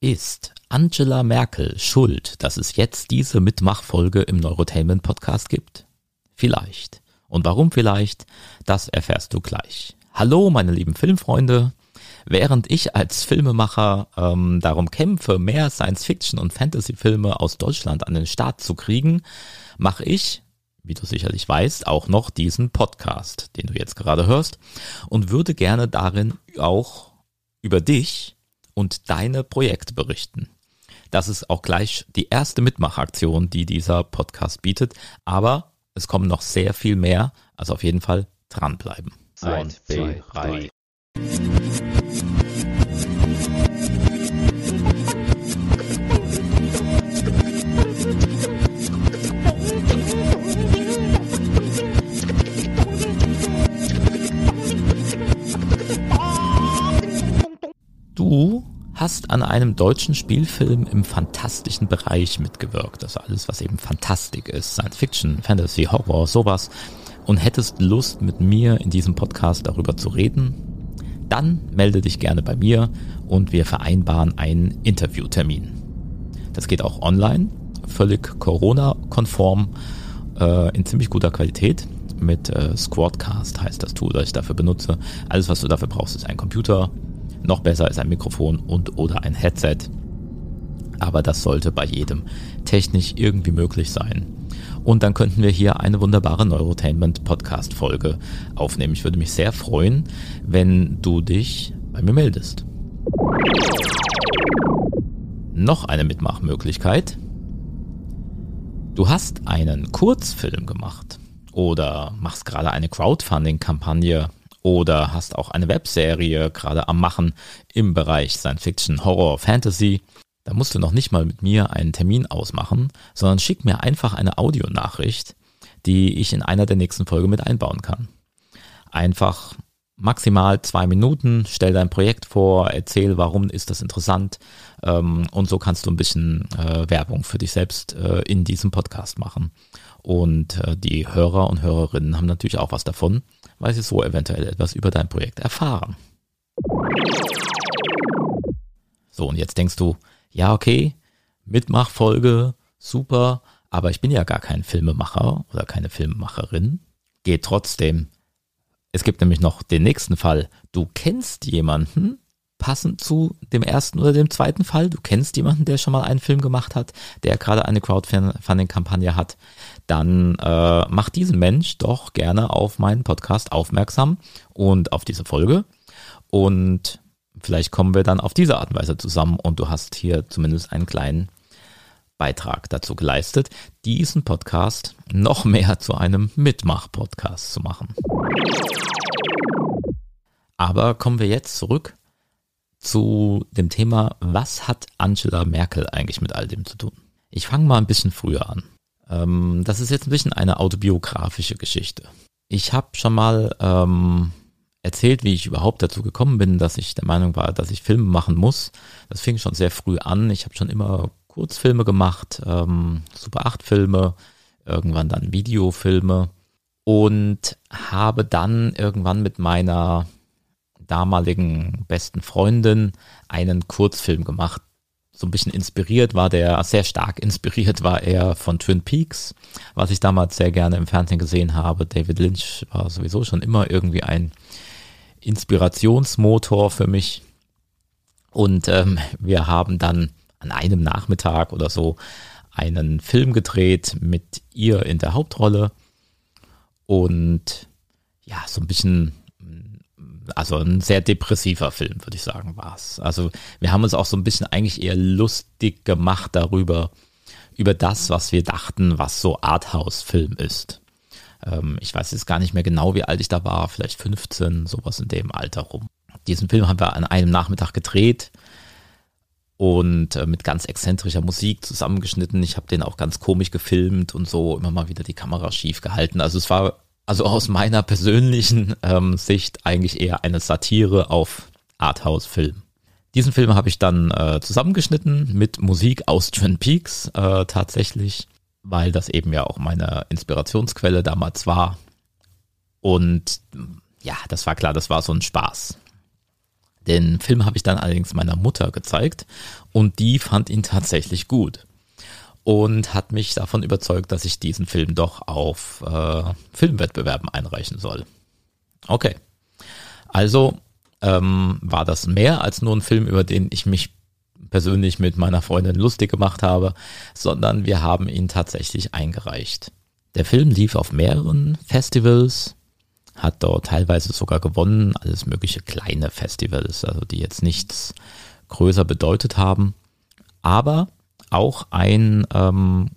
Ist Angela Merkel schuld, dass es jetzt diese Mitmachfolge im Neurotainment Podcast gibt? Vielleicht. Und warum vielleicht? Das erfährst du gleich. Hallo, meine lieben Filmfreunde. Während ich als Filmemacher ähm, darum kämpfe, mehr Science-Fiction- und Fantasy-Filme aus Deutschland an den Start zu kriegen, mache ich, wie du sicherlich weißt, auch noch diesen Podcast, den du jetzt gerade hörst, und würde gerne darin auch über dich und deine Projekte berichten. Das ist auch gleich die erste Mitmachaktion, die dieser Podcast bietet, aber es kommen noch sehr viel mehr, also auf jeden Fall dranbleiben. Eins, zwei, drei. Hast an einem deutschen Spielfilm im fantastischen Bereich mitgewirkt. Also alles, was eben Fantastik ist. Science Fiction, Fantasy, Horror, sowas. Und hättest Lust, mit mir in diesem Podcast darüber zu reden, dann melde dich gerne bei mir und wir vereinbaren einen Interviewtermin. Das geht auch online, völlig Corona-konform, äh, in ziemlich guter Qualität. Mit äh, Squadcast heißt das Tool, das ich dafür benutze. Alles, was du dafür brauchst, ist ein Computer, noch besser ist ein Mikrofon und oder ein Headset. Aber das sollte bei jedem technisch irgendwie möglich sein. Und dann könnten wir hier eine wunderbare Neurotainment Podcast Folge aufnehmen. Ich würde mich sehr freuen, wenn du dich bei mir meldest. Noch eine Mitmachmöglichkeit. Du hast einen Kurzfilm gemacht oder machst gerade eine Crowdfunding-Kampagne oder hast auch eine Webserie gerade am Machen im Bereich Science Fiction, Horror, Fantasy, da musst du noch nicht mal mit mir einen Termin ausmachen, sondern schick mir einfach eine Audionachricht, die ich in einer der nächsten Folgen mit einbauen kann. Einfach maximal zwei Minuten, stell dein Projekt vor, erzähl, warum ist das interessant ähm, und so kannst du ein bisschen äh, Werbung für dich selbst äh, in diesem Podcast machen. Und äh, die Hörer und Hörerinnen haben natürlich auch was davon, weil sie so eventuell etwas über dein Projekt erfahren. So, und jetzt denkst du, ja, okay, Mitmachfolge, super, aber ich bin ja gar kein Filmemacher oder keine Filmemacherin. Geht trotzdem. Es gibt nämlich noch den nächsten Fall. Du kennst jemanden, passend zu dem ersten oder dem zweiten Fall. Du kennst jemanden, der schon mal einen Film gemacht hat, der gerade eine Crowdfunding-Kampagne hat. Dann äh, mach diesen Mensch doch gerne auf meinen Podcast aufmerksam und auf diese Folge. Und vielleicht kommen wir dann auf diese Art und Weise zusammen und du hast hier zumindest einen kleinen Beitrag dazu geleistet, diesen Podcast noch mehr zu einem Mitmach-Podcast zu machen. Aber kommen wir jetzt zurück zu dem Thema, was hat Angela Merkel eigentlich mit all dem zu tun? Ich fange mal ein bisschen früher an. Ähm, das ist jetzt ein bisschen eine autobiografische Geschichte. Ich habe schon mal ähm, erzählt, wie ich überhaupt dazu gekommen bin, dass ich der Meinung war, dass ich Filme machen muss. Das fing schon sehr früh an. Ich habe schon immer Kurzfilme gemacht, ähm, Super 8 Filme, irgendwann dann Videofilme und habe dann irgendwann mit meiner damaligen besten Freundin einen Kurzfilm gemacht. So ein bisschen inspiriert war der, sehr stark inspiriert war er von Twin Peaks, was ich damals sehr gerne im Fernsehen gesehen habe. David Lynch war sowieso schon immer irgendwie ein Inspirationsmotor für mich. Und ähm, wir haben dann an einem Nachmittag oder so einen Film gedreht mit ihr in der Hauptrolle. Und ja, so ein bisschen, also ein sehr depressiver Film, würde ich sagen, war es. Also wir haben uns auch so ein bisschen eigentlich eher lustig gemacht darüber, über das, was wir dachten, was so Arthouse-Film ist. Ähm, ich weiß jetzt gar nicht mehr genau, wie alt ich da war, vielleicht 15, sowas in dem Alter rum. Diesen Film haben wir an einem Nachmittag gedreht und äh, mit ganz exzentrischer Musik zusammengeschnitten. Ich habe den auch ganz komisch gefilmt und so immer mal wieder die Kamera schief gehalten. Also es war also aus meiner persönlichen ähm, Sicht eigentlich eher eine Satire auf Arthouse-Film. Diesen Film habe ich dann äh, zusammengeschnitten mit Musik aus Twin Peaks äh, tatsächlich weil das eben ja auch meine Inspirationsquelle damals war. Und ja, das war klar, das war so ein Spaß. Den Film habe ich dann allerdings meiner Mutter gezeigt und die fand ihn tatsächlich gut und hat mich davon überzeugt, dass ich diesen Film doch auf äh, Filmwettbewerben einreichen soll. Okay, also ähm, war das mehr als nur ein Film, über den ich mich persönlich mit meiner Freundin lustig gemacht habe, sondern wir haben ihn tatsächlich eingereicht. Der Film lief auf mehreren Festivals, hat dort teilweise sogar gewonnen, alles mögliche kleine Festivals, also die jetzt nichts größer bedeutet haben, aber auch ein ähm,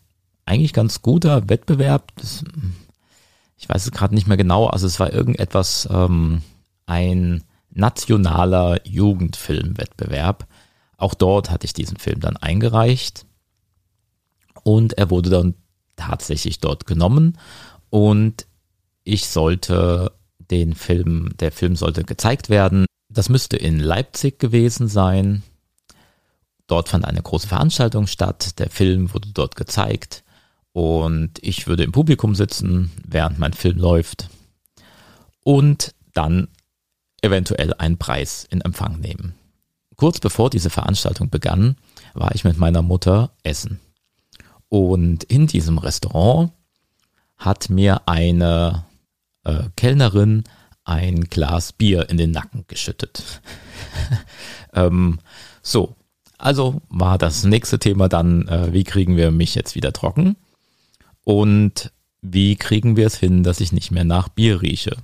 eigentlich ganz guter Wettbewerb. Das, ich weiß es gerade nicht mehr genau, also es war irgendetwas, ähm, ein nationaler Jugendfilmwettbewerb. Auch dort hatte ich diesen Film dann eingereicht und er wurde dann tatsächlich dort genommen und ich sollte den Film, der Film sollte gezeigt werden. Das müsste in Leipzig gewesen sein. Dort fand eine große Veranstaltung statt. Der Film wurde dort gezeigt und ich würde im Publikum sitzen, während mein Film läuft und dann eventuell einen Preis in Empfang nehmen. Kurz bevor diese Veranstaltung begann, war ich mit meiner Mutter essen. Und in diesem Restaurant hat mir eine äh, Kellnerin ein Glas Bier in den Nacken geschüttet. ähm, so, also war das nächste Thema dann, äh, wie kriegen wir mich jetzt wieder trocken? Und wie kriegen wir es hin, dass ich nicht mehr nach Bier rieche?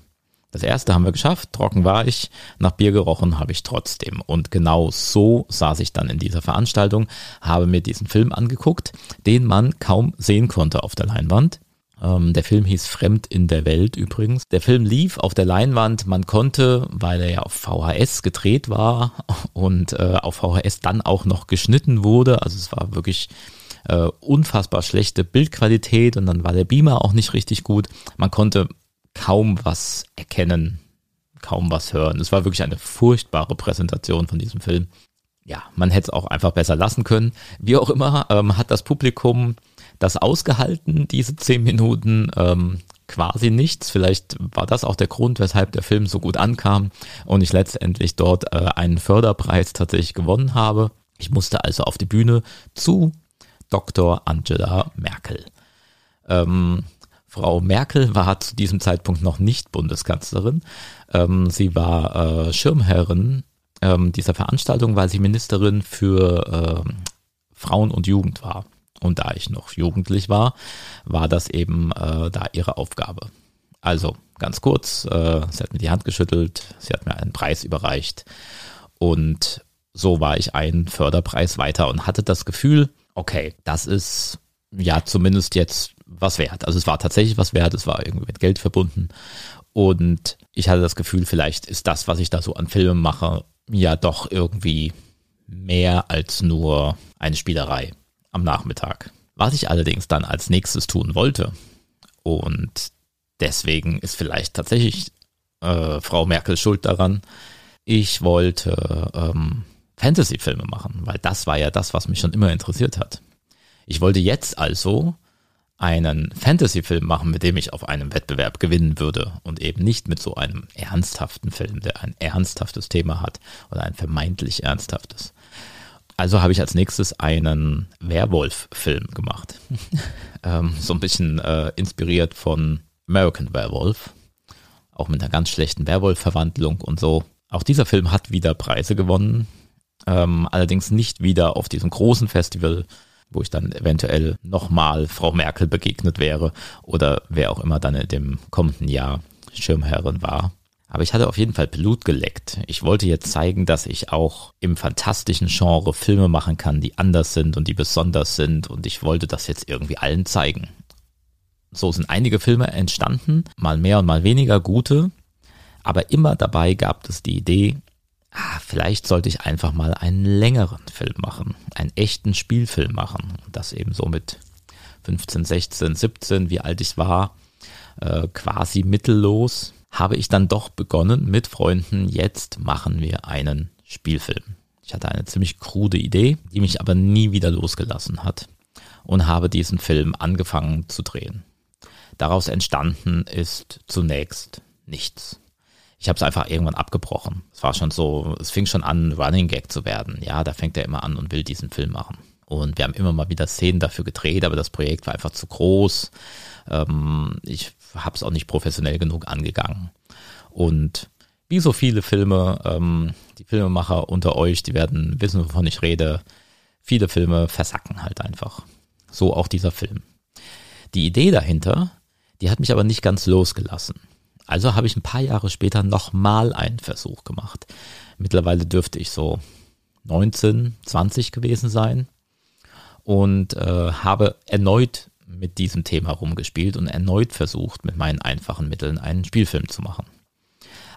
Das erste haben wir geschafft, trocken war ich, nach Bier gerochen habe ich trotzdem. Und genau so saß ich dann in dieser Veranstaltung, habe mir diesen Film angeguckt, den man kaum sehen konnte auf der Leinwand. Ähm, der Film hieß Fremd in der Welt übrigens. Der Film lief auf der Leinwand, man konnte, weil er ja auf VHS gedreht war und äh, auf VHS dann auch noch geschnitten wurde, also es war wirklich äh, unfassbar schlechte Bildqualität und dann war der Beamer auch nicht richtig gut. Man konnte kaum was erkennen, kaum was hören. Es war wirklich eine furchtbare Präsentation von diesem Film. Ja, man hätte es auch einfach besser lassen können. Wie auch immer, ähm, hat das Publikum das ausgehalten, diese zehn Minuten, ähm, quasi nichts. Vielleicht war das auch der Grund, weshalb der Film so gut ankam und ich letztendlich dort äh, einen Förderpreis tatsächlich gewonnen habe. Ich musste also auf die Bühne zu Dr. Angela Merkel. Ähm, Frau Merkel war zu diesem Zeitpunkt noch nicht Bundeskanzlerin. Ähm, sie war äh, Schirmherrin ähm, dieser Veranstaltung, weil sie Ministerin für äh, Frauen und Jugend war. Und da ich noch jugendlich war, war das eben äh, da ihre Aufgabe. Also ganz kurz, äh, sie hat mir die Hand geschüttelt, sie hat mir einen Preis überreicht und so war ich einen Förderpreis weiter und hatte das Gefühl, okay, das ist ja zumindest jetzt was wert. Also es war tatsächlich was wert, es war irgendwie mit Geld verbunden. Und ich hatte das Gefühl, vielleicht ist das, was ich da so an Filmen mache, ja doch irgendwie mehr als nur eine Spielerei am Nachmittag. Was ich allerdings dann als nächstes tun wollte, und deswegen ist vielleicht tatsächlich äh, Frau Merkel schuld daran, ich wollte ähm, Fantasy-Filme machen, weil das war ja das, was mich schon immer interessiert hat. Ich wollte jetzt also einen Fantasy-Film machen, mit dem ich auf einem Wettbewerb gewinnen würde und eben nicht mit so einem ernsthaften Film, der ein ernsthaftes Thema hat oder ein vermeintlich ernsthaftes. Also habe ich als nächstes einen Werwolf-Film gemacht. ähm, so ein bisschen äh, inspiriert von American Werewolf. Auch mit einer ganz schlechten Werwolf-Verwandlung und so. Auch dieser Film hat wieder Preise gewonnen. Ähm, allerdings nicht wieder auf diesem großen Festival, wo ich dann eventuell nochmal Frau Merkel begegnet wäre oder wer auch immer dann in dem kommenden Jahr Schirmherrin war. Aber ich hatte auf jeden Fall Blut geleckt. Ich wollte jetzt zeigen, dass ich auch im fantastischen Genre Filme machen kann, die anders sind und die besonders sind. Und ich wollte das jetzt irgendwie allen zeigen. So sind einige Filme entstanden, mal mehr und mal weniger gute. Aber immer dabei gab es die Idee, ah, vielleicht sollte ich einfach mal einen längeren Film machen, einen echten Spielfilm machen. Das eben so mit 15, 16, 17, wie alt ich war, äh, quasi mittellos, habe ich dann doch begonnen mit Freunden, jetzt machen wir einen Spielfilm. Ich hatte eine ziemlich krude Idee, die mich aber nie wieder losgelassen hat und habe diesen Film angefangen zu drehen. Daraus entstanden ist zunächst nichts. ich habe es einfach irgendwann abgebrochen. Es war schon so, es fing schon an, Running Gag zu werden. Ja, da fängt er immer an und will diesen Film machen. Und wir haben immer mal wieder Szenen dafür gedreht, aber das Projekt war einfach zu groß. Ähm, ich habe es auch nicht professionell genug angegangen. Und wie so viele Filme, ähm, die Filmemacher unter euch, die werden wissen, wovon ich rede. Viele Filme versacken halt einfach. So auch dieser Film. Die Idee dahinter, die hat mich aber nicht ganz losgelassen. Also habe ich ein paar Jahre später nochmal einen Versuch gemacht. Mittlerweile dürfte ich so 19, 20 gewesen sein und äh, habe erneut mit diesem Thema rumgespielt und erneut versucht, mit meinen einfachen Mitteln einen Spielfilm zu machen.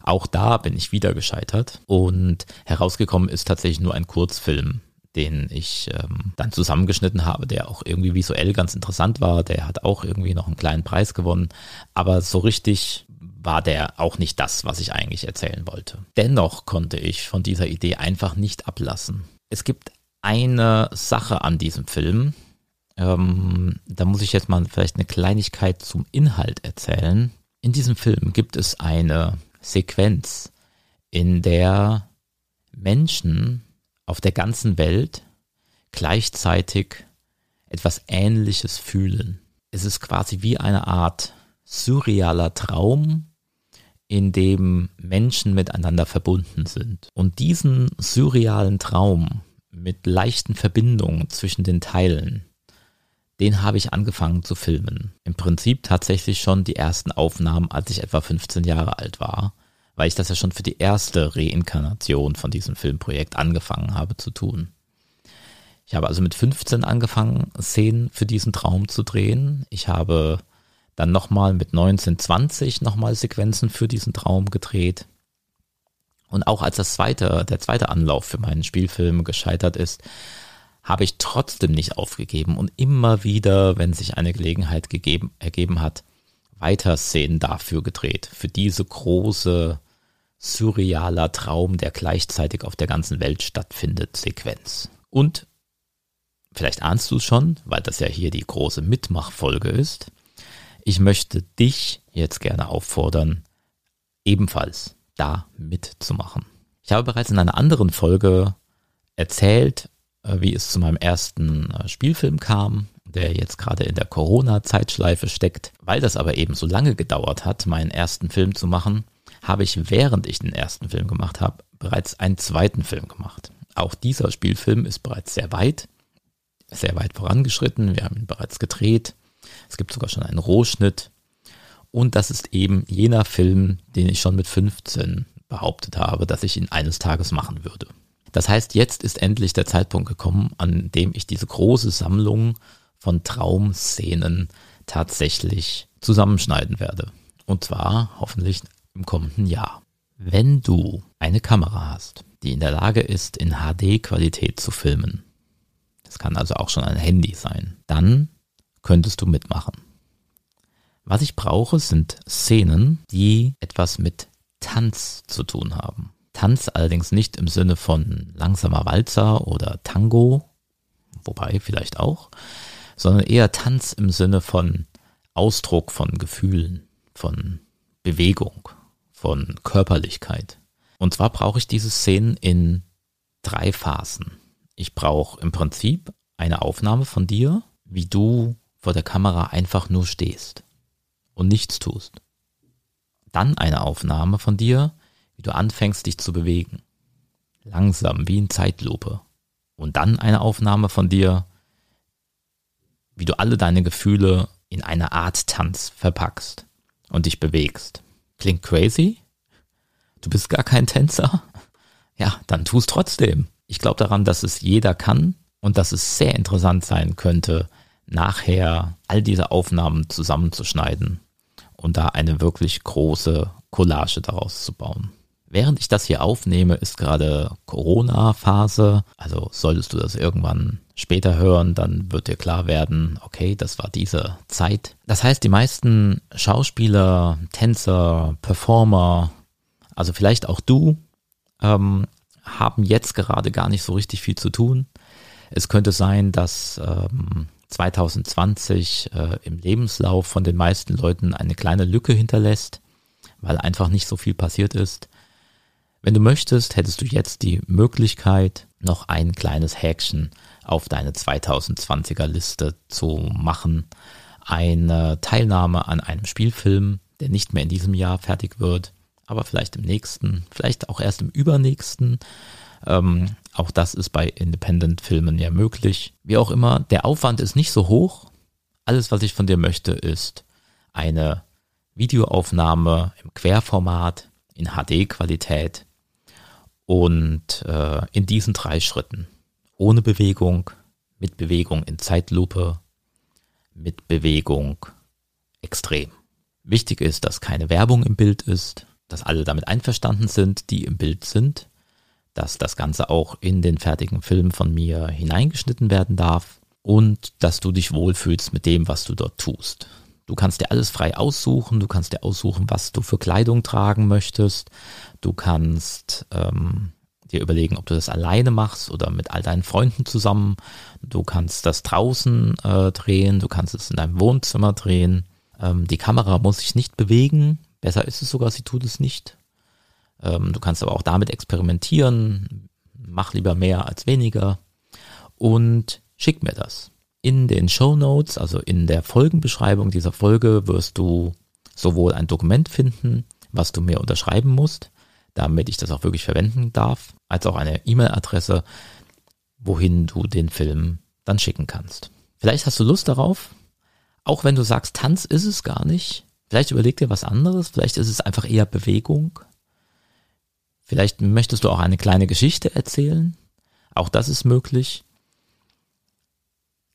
Auch da bin ich wieder gescheitert und herausgekommen ist tatsächlich nur ein Kurzfilm, den ich ähm, dann zusammengeschnitten habe, der auch irgendwie visuell ganz interessant war. Der hat auch irgendwie noch einen kleinen Preis gewonnen, aber so richtig war der auch nicht das, was ich eigentlich erzählen wollte. Dennoch konnte ich von dieser Idee einfach nicht ablassen. Es gibt eine Sache an diesem Film, ähm, da muss ich jetzt mal vielleicht eine Kleinigkeit zum Inhalt erzählen. In diesem Film gibt es eine Sequenz, in der Menschen auf der ganzen Welt gleichzeitig etwas Ähnliches fühlen. Es ist quasi wie eine Art surrealer Traum, in dem Menschen miteinander verbunden sind. Und diesen surrealen Traum mit leichten Verbindungen zwischen den Teilen, den habe ich angefangen zu filmen. Im Prinzip tatsächlich schon die ersten Aufnahmen, als ich etwa 15 Jahre alt war, weil ich das ja schon für die erste Reinkarnation von diesem Filmprojekt angefangen habe zu tun. Ich habe also mit 15 angefangen, Szenen für diesen Traum zu drehen. Ich habe dann nochmal mit 1920 nochmal Sequenzen für diesen Traum gedreht. Und auch als das zweite, der zweite Anlauf für meinen Spielfilm gescheitert ist, habe ich trotzdem nicht aufgegeben und immer wieder, wenn sich eine Gelegenheit gegeben, ergeben hat, weiter Szenen dafür gedreht, für diese große, surrealer Traum, der gleichzeitig auf der ganzen Welt stattfindet, Sequenz. Und vielleicht ahnst du es schon, weil das ja hier die große Mitmachfolge ist, ich möchte dich jetzt gerne auffordern, ebenfalls da mitzumachen. Ich habe bereits in einer anderen Folge erzählt, äh, wie es zu meinem ersten äh, Spielfilm kam, der jetzt gerade in der Corona-Zeitschleife steckt. Weil das aber eben so lange gedauert hat, meinen ersten Film zu machen, habe ich, während ich den ersten Film gemacht habe, bereits einen zweiten Film gemacht. Auch dieser Spielfilm ist bereits sehr weit, sehr weit vorangeschritten. Wir haben ihn bereits gedreht. Es gibt sogar schon einen Rohschnitt. Und das ist eben jener Film, den ich schon mit 15 behauptet habe, dass ich ihn eines Tages machen würde. Das heißt, jetzt ist endlich der Zeitpunkt gekommen, an dem ich diese große Sammlung von Traumszenen tatsächlich zusammenschneiden werde. Und zwar hoffentlich im kommenden Jahr. Wenn du eine Kamera hast, die in der Lage ist, in HD-Qualität zu filmen, das kann also auch schon ein Handy sein, dann könntest du mitmachen. Was ich brauche, sind Szenen, die etwas mit Tanz zu tun haben. Tanz allerdings nicht im Sinne von langsamer Walzer oder Tango, wobei vielleicht auch, sondern eher Tanz im Sinne von Ausdruck von Gefühlen, von Bewegung, von Körperlichkeit. Und zwar brauche ich diese Szenen in drei Phasen. Ich brauche im Prinzip eine Aufnahme von dir, wie du vor der Kamera einfach nur stehst und nichts tust. Dann eine Aufnahme von dir, wie du anfängst dich zu bewegen. Langsam, wie in Zeitlupe. Und dann eine Aufnahme von dir, wie du alle deine Gefühle in eine Art Tanz verpackst und dich bewegst. Klingt crazy? Du bist gar kein Tänzer? Ja, dann tu es trotzdem. Ich glaube daran, dass es jeder kann und dass es sehr interessant sein könnte, nachher all diese Aufnahmen zusammenzuschneiden und da eine wirklich große Collage daraus zu bauen. Während ich das hier aufnehme, ist gerade Corona-Phase. Also solltest du das irgendwann später hören, dann wird dir klar werden, okay, das war diese Zeit. Das heißt, die meisten Schauspieler, Tänzer, Performer, also vielleicht auch du, ähm, haben jetzt gerade gar nicht so richtig viel zu tun. Es könnte sein, dass ähm, 2020 äh, im Lebenslauf von den meisten Leuten eine kleine Lücke hinterlässt, weil einfach nicht so viel passiert ist. Wenn du möchtest, hättest du jetzt die Möglichkeit, noch ein kleines Häkchen auf deine 2020er Liste zu machen. Eine Teilnahme an einem Spielfilm, der nicht mehr in diesem Jahr fertig wird, aber vielleicht im nächsten, vielleicht auch erst im übernächsten. Ähm, auch das ist bei Independent-Filmen ja möglich. Wie auch immer, der Aufwand ist nicht so hoch. Alles, was ich von dir möchte, ist eine Videoaufnahme im Querformat in HD-Qualität und äh, in diesen drei Schritten. Ohne Bewegung, mit Bewegung in Zeitlupe, mit Bewegung extrem. Wichtig ist, dass keine Werbung im Bild ist, dass alle damit einverstanden sind, die im Bild sind, dass das Ganze auch in den fertigen Film von mir hineingeschnitten werden darf und dass du dich wohlfühlst mit dem, was du dort tust. Du kannst dir alles frei aussuchen, du kannst dir aussuchen, was du für Kleidung tragen möchtest, du kannst ähm, dir überlegen, ob du das alleine machst oder mit all deinen Freunden zusammen, du kannst das draußen äh, drehen, du kannst es in deinem Wohnzimmer drehen, ähm, die Kamera muss sich nicht bewegen, besser ist es sogar, sie tut es nicht. Ähm, du kannst aber auch damit experimentieren, mach lieber mehr als weniger. Und schick mir das. In den Show Notes, also in der Folgenbeschreibung dieser Folge, wirst du sowohl ein Dokument finden, was du mir unterschreiben musst, damit ich das auch wirklich verwenden darf, als auch eine E-Mail-Adresse, wohin du den Film dann schicken kannst. Vielleicht hast du Lust darauf, auch wenn du sagst, Tanz ist es gar nicht. Vielleicht überleg dir was anderes, vielleicht ist es einfach eher Bewegung. Vielleicht möchtest du auch eine kleine Geschichte erzählen. Auch das ist möglich.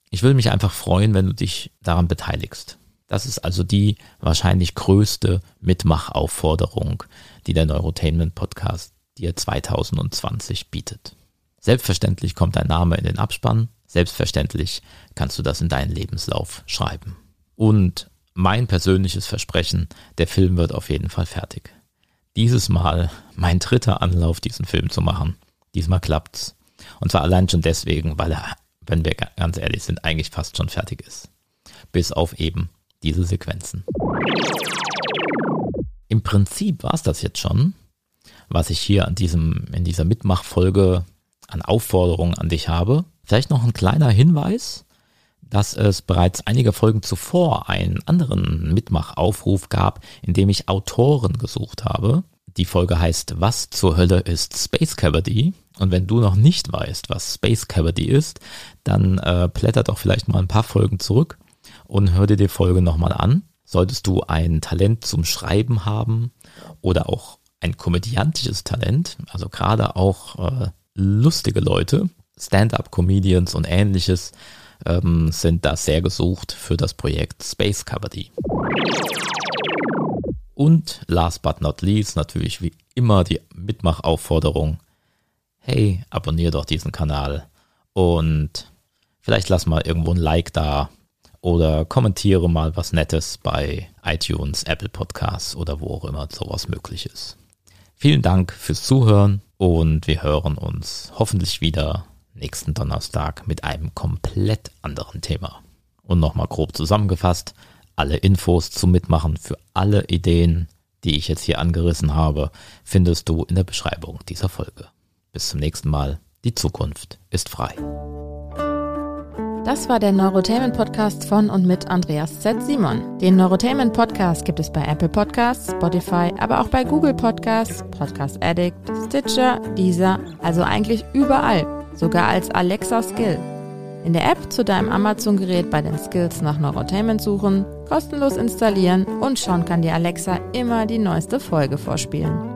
Ich würde mich einfach freuen, wenn du dich daran beteiligst. Das ist also die wahrscheinlich größte Mitmachaufforderung, die der Neurotainment Podcast dir 2020 bietet. Selbstverständlich kommt dein Name in den Abspann. Selbstverständlich kannst du das in deinen Lebenslauf schreiben. Und mein persönliches Versprechen, der Film wird auf jeden Fall fertig. Dieses Mal mein dritter Anlauf, diesen Film zu machen. Diesmal klappt's. Und zwar allein schon deswegen, weil er wenn wir ganz ehrlich sind, eigentlich fast schon fertig ist. Bis auf eben diese Sequenzen. Im Prinzip war es das jetzt schon, was ich hier an diesem, in dieser Mitmachfolge an Aufforderungen an dich habe. Vielleicht noch ein kleiner Hinweis, dass es bereits einige Folgen zuvor einen anderen Mitmachaufruf gab, in dem ich Autoren gesucht habe. Die Folge heißt Was zur Hölle ist Space Cavity? Und wenn du noch nicht weißt, was Space Cavity ist, dann äh, blätter doch vielleicht mal ein paar Folgen zurück und hör dir die Folge nochmal an. Solltest du ein Talent zum Schreiben haben oder auch ein komödiantisches Talent, also gerade auch äh, lustige Leute, Stand-up-Comedians und ähnliches, ähm, sind da sehr gesucht für das Projekt Space Cavity. Und last but not least natürlich wie immer die Mitmachaufforderung. Hey, abonnier doch diesen Kanal und vielleicht lass mal irgendwo ein Like da oder kommentiere mal was Nettes bei iTunes, Apple Podcasts oder wo auch immer sowas möglich ist. Vielen Dank fürs Zuhören und wir hören uns hoffentlich wieder nächsten Donnerstag mit einem komplett anderen Thema. Und nochmal grob zusammengefasst, alle Infos zum Mitmachen für alle Ideen, die ich jetzt hier angerissen habe, findest du in der Beschreibung dieser Folge. Bis zum nächsten Mal. Die Zukunft ist frei. Das war der Neurotainment Podcast von und mit Andreas Z. Simon. Den Neurotainment Podcast gibt es bei Apple Podcasts, Spotify, aber auch bei Google Podcasts, Podcast Addict, Stitcher, Deezer, also eigentlich überall, sogar als Alexa Skill. In der App zu deinem Amazon-Gerät bei den Skills nach Neurotainment suchen, kostenlos installieren und schon kann dir Alexa immer die neueste Folge vorspielen.